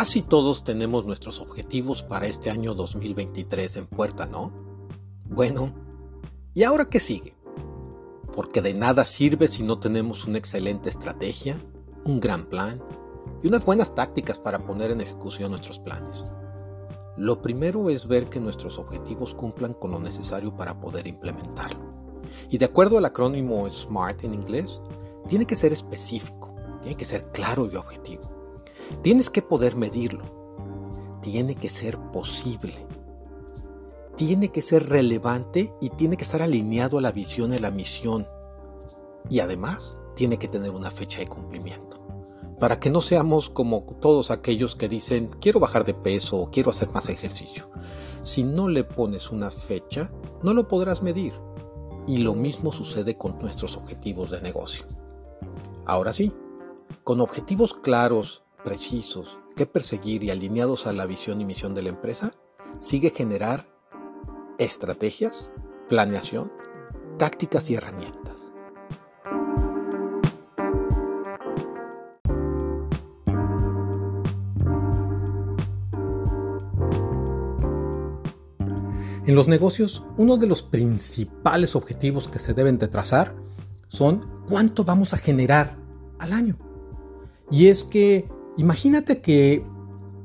casi todos tenemos nuestros objetivos para este año 2023 en puerta, ¿no? Bueno, ¿y ahora qué sigue? Porque de nada sirve si no tenemos una excelente estrategia, un gran plan y unas buenas tácticas para poner en ejecución nuestros planes. Lo primero es ver que nuestros objetivos cumplan con lo necesario para poder implementarlo. Y de acuerdo al acrónimo SMART en inglés, tiene que ser específico, tiene que ser claro y objetivo. Tienes que poder medirlo. Tiene que ser posible. Tiene que ser relevante y tiene que estar alineado a la visión y la misión. Y además, tiene que tener una fecha de cumplimiento. Para que no seamos como todos aquellos que dicen quiero bajar de peso o quiero hacer más ejercicio. Si no le pones una fecha, no lo podrás medir. Y lo mismo sucede con nuestros objetivos de negocio. Ahora sí, con objetivos claros, precisos, que perseguir y alineados a la visión y misión de la empresa, sigue generar estrategias, planeación, tácticas y herramientas. En los negocios, uno de los principales objetivos que se deben de trazar son cuánto vamos a generar al año. Y es que imagínate que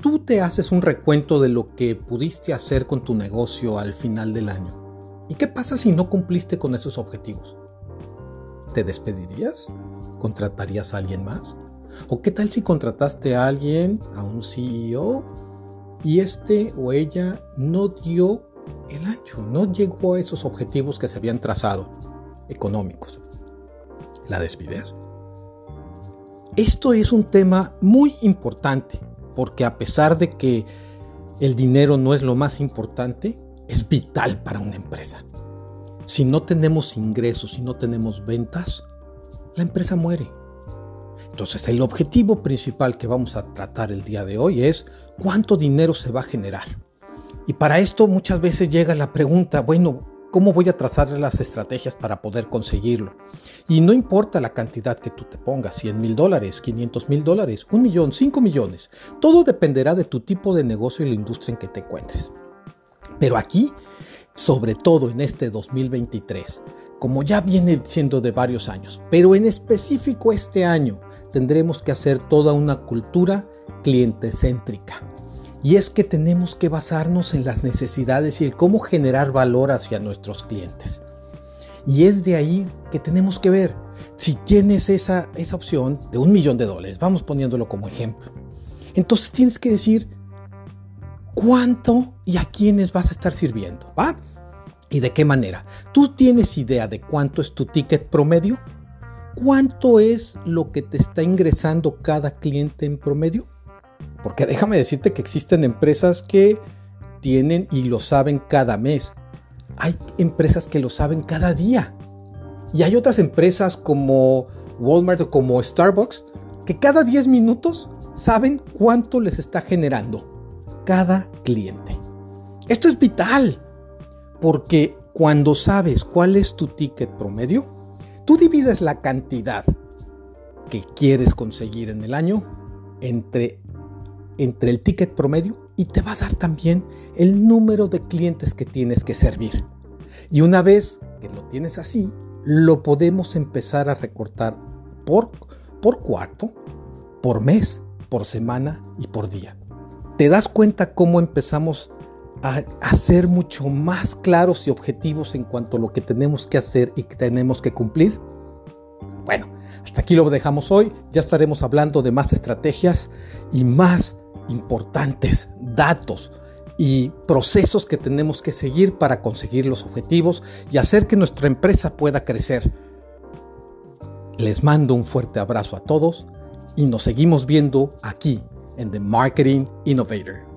tú te haces un recuento de lo que pudiste hacer con tu negocio al final del año. ¿Y qué pasa si no cumpliste con esos objetivos? ¿Te despedirías? ¿Contratarías a alguien más? ¿O qué tal si contrataste a alguien, a un CEO, y este o ella no dio el ancho, no llegó a esos objetivos que se habían trazado, económicos. ¿La despides? Esto es un tema muy importante, porque a pesar de que el dinero no es lo más importante, es vital para una empresa. Si no tenemos ingresos, si no tenemos ventas, la empresa muere. Entonces el objetivo principal que vamos a tratar el día de hoy es cuánto dinero se va a generar. Y para esto muchas veces llega la pregunta, bueno, ¿cómo voy a trazar las estrategias para poder conseguirlo? Y no importa la cantidad que tú te pongas, 100 mil dólares, 500 mil dólares, un millón, 5 millones, todo dependerá de tu tipo de negocio y la industria en que te encuentres. Pero aquí, sobre todo en este 2023, como ya viene siendo de varios años, pero en específico este año, tendremos que hacer toda una cultura cliente céntrica y es que tenemos que basarnos en las necesidades y el cómo generar valor hacia nuestros clientes. Y es de ahí que tenemos que ver si tienes esa, esa opción de un millón de dólares, vamos poniéndolo como ejemplo. Entonces tienes que decir cuánto y a quiénes vas a estar sirviendo, ¿va? ¿Y de qué manera? ¿Tú tienes idea de cuánto es tu ticket promedio? ¿Cuánto es lo que te está ingresando cada cliente en promedio? Porque déjame decirte que existen empresas que tienen y lo saben cada mes. Hay empresas que lo saben cada día. Y hay otras empresas como Walmart o como Starbucks que cada 10 minutos saben cuánto les está generando cada cliente. Esto es vital porque cuando sabes cuál es tu ticket promedio, tú divides la cantidad que quieres conseguir en el año entre entre el ticket promedio y te va a dar también el número de clientes que tienes que servir. Y una vez que lo tienes así, lo podemos empezar a recortar por, por cuarto, por mes, por semana y por día. ¿Te das cuenta cómo empezamos a, a ser mucho más claros y objetivos en cuanto a lo que tenemos que hacer y que tenemos que cumplir? Bueno, hasta aquí lo dejamos hoy. Ya estaremos hablando de más estrategias y más importantes datos y procesos que tenemos que seguir para conseguir los objetivos y hacer que nuestra empresa pueda crecer. Les mando un fuerte abrazo a todos y nos seguimos viendo aquí en The Marketing Innovator.